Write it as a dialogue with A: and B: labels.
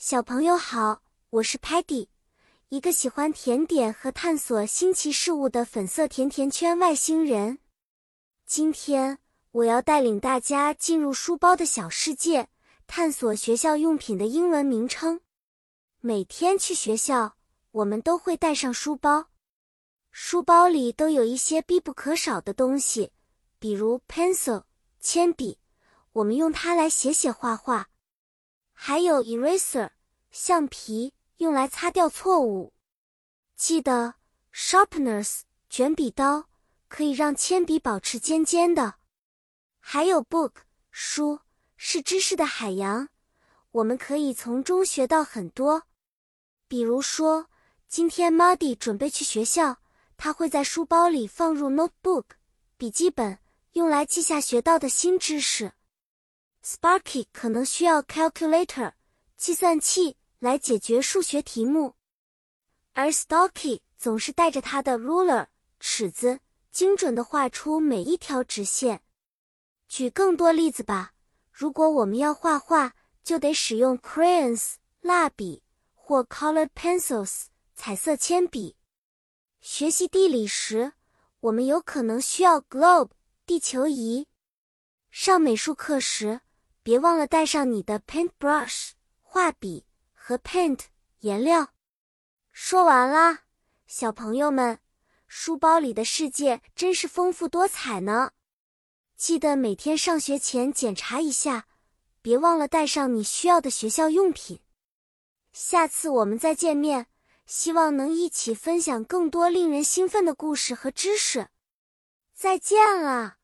A: 小朋友好，我是 Patty，一个喜欢甜点和探索新奇事物的粉色甜甜圈外星人。今天我要带领大家进入书包的小世界，探索学校用品的英文名称。每天去学校，我们都会带上书包，书包里都有一些必不可少的东西，比如 pencil 铅笔，我们用它来写写画画。还有 eraser 橡皮，用来擦掉错误。记得 sharpeners 卷笔刀，可以让铅笔保持尖尖的。还有 book 书，是知识的海洋，我们可以从中学到很多。比如说，今天 Muddy 准备去学校，他会在书包里放入 notebook 笔记本，用来记下学到的新知识。Sparky 可能需要 calculator 计算器来解决数学题目，而 Stocky 总是带着他的 ruler 尺子，精准的画出每一条直线。举更多例子吧，如果我们要画画，就得使用 crayons 蜡笔或 colored pencils 彩色铅笔。学习地理时，我们有可能需要 globe 地球仪。上美术课时。别忘了带上你的 paintbrush 画笔和 paint 颜料。说完啦，小朋友们，书包里的世界真是丰富多彩呢。记得每天上学前检查一下，别忘了带上你需要的学校用品。下次我们再见面，希望能一起分享更多令人兴奋的故事和知识。再见了。